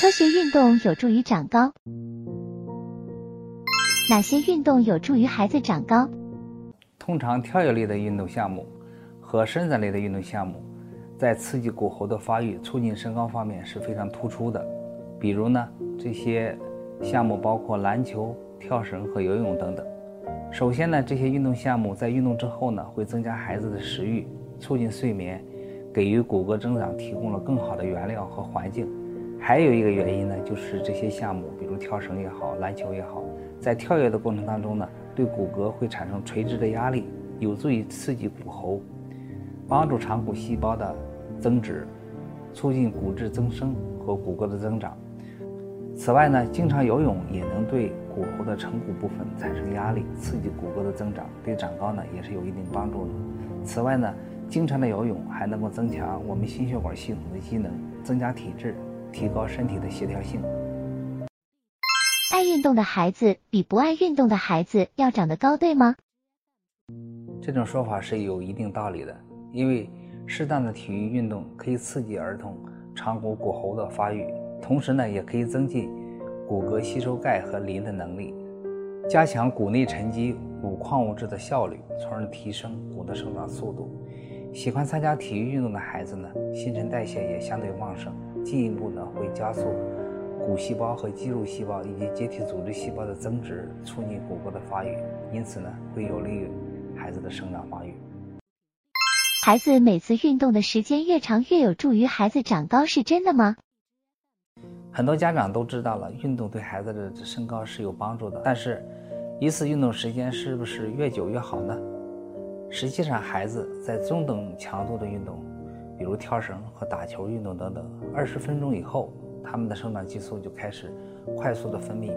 科学运动有助于长高。哪些运动有助于孩子长高？通常跳跃类的运动项目和伸展类的运动项目，在刺激骨骺的发育、促进身高方面是非常突出的。比如呢，这些项目包括篮球、跳绳和游泳等等。首先呢，这些运动项目在运动之后呢，会增加孩子的食欲，促进睡眠，给予骨骼增长提供了更好的原料和环境。还有一个原因呢，就是这些项目，比如跳绳也好，篮球也好，在跳跃的过程当中呢，对骨骼会产生垂直的压力，有助于刺激骨骺，帮助长骨细胞的增殖，促进骨质增生和骨骼的增长。此外呢，经常游泳也能对骨骺的成骨部分产生压力，刺激骨骼的增长，对长高呢也是有一定帮助的。此外呢，经常的游泳还能够增强我们心血管系统的机能，增加体质。提高身体的协调性。爱运动的孩子比不爱运动的孩子要长得高，对吗？这种说法是有一定道理的，因为适当的体育运动可以刺激儿童长骨骨骺的发育，同时呢，也可以增进骨骼吸收钙和磷的能力，加强骨内沉积骨矿物质的效率，从而提升骨的生长速度。喜欢参加体育运动的孩子呢，新陈代谢也相对旺盛，进一步呢会加速骨细胞和肌肉细胞以及结缔组织细胞的增殖，促进骨骼的发育，因此呢会有利于孩子的生长发育。孩子每次运动的时间越长，越有助于孩子长高，是真的吗？很多家长都知道了，运动对孩子的身高是有帮助的，但是一次运动时间是不是越久越好呢？实际上，孩子在中等强度的运动，比如跳绳和打球运动等等，二十分钟以后，他们的生长激素就开始快速的分泌。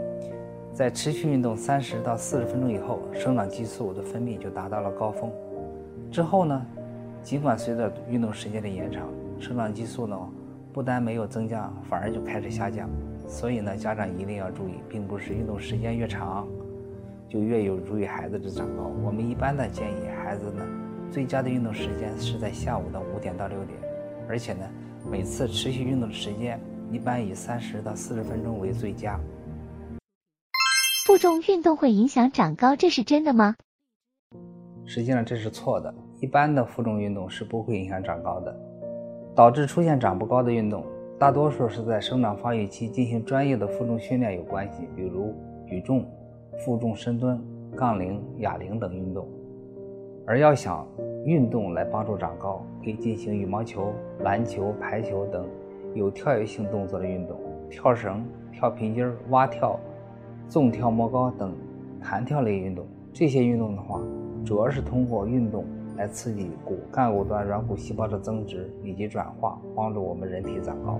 在持续运动三十到四十分钟以后，生长激素的分泌就达到了高峰。之后呢，尽管随着运动时间的延长，生长激素呢不但没有增加，反而就开始下降。所以呢，家长一定要注意，并不是运动时间越长。就越有助于孩子的长高。我们一般的建议孩子呢，最佳的运动时间是在下午的五点到六点，而且呢，每次持续运动的时间一般以三十到四十分钟为最佳。负重运动会影响长高，这是真的吗？实际上这是错的，一般的负重运动是不会影响长高的。导致出现长不高的运动，大多数是在生长发育期进行专业的负重训练有关系，比如举重。负重深蹲、杠铃、哑铃等运动，而要想运动来帮助长高，可以进行羽毛球、篮球、排球等有跳跃性动作的运动，跳绳、跳平筋、蛙跳、纵跳摸高等弹跳类运动。这些运动的话，主要是通过运动来刺激骨干骨端软骨细胞的增殖以及转化，帮助我们人体长高。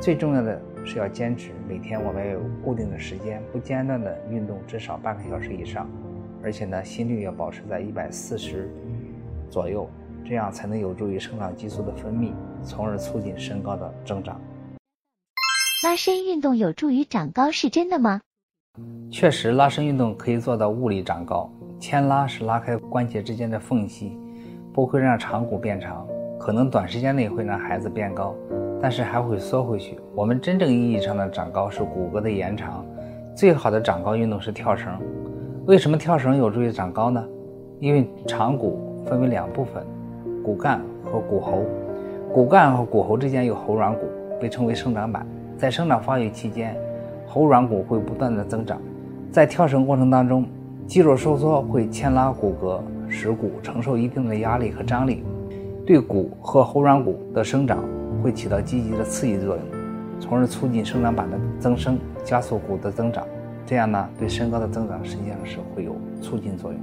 最重要的是要坚持，每天我们要有固定的时间，不间断的运动至少半个小时以上，而且呢，心率要保持在一百四十左右，这样才能有助于生长激素的分泌，从而促进身高的增长。拉伸运动有助于长高是真的吗？确实，拉伸运动可以做到物理长高。牵拉是拉开关节之间的缝隙，不会让长骨变长，可能短时间内会让孩子变高。但是还会缩回去。我们真正意义上的长高是骨骼的延长。最好的长高运动是跳绳。为什么跳绳有助于长高呢？因为长骨分为两部分，骨干和骨骺。骨干和骨骺之间有骺软骨，被称为生长板。在生长发育期间，骺软骨会不断的增长。在跳绳过程当中，肌肉收缩会牵拉骨骼，使骨承受一定的压力和张力，对骨和骺软骨的生长。会起到积极的刺激作用，从而促进生长板的增生，加速骨的增长。这样呢，对身高的增长实际上是会有促进作用。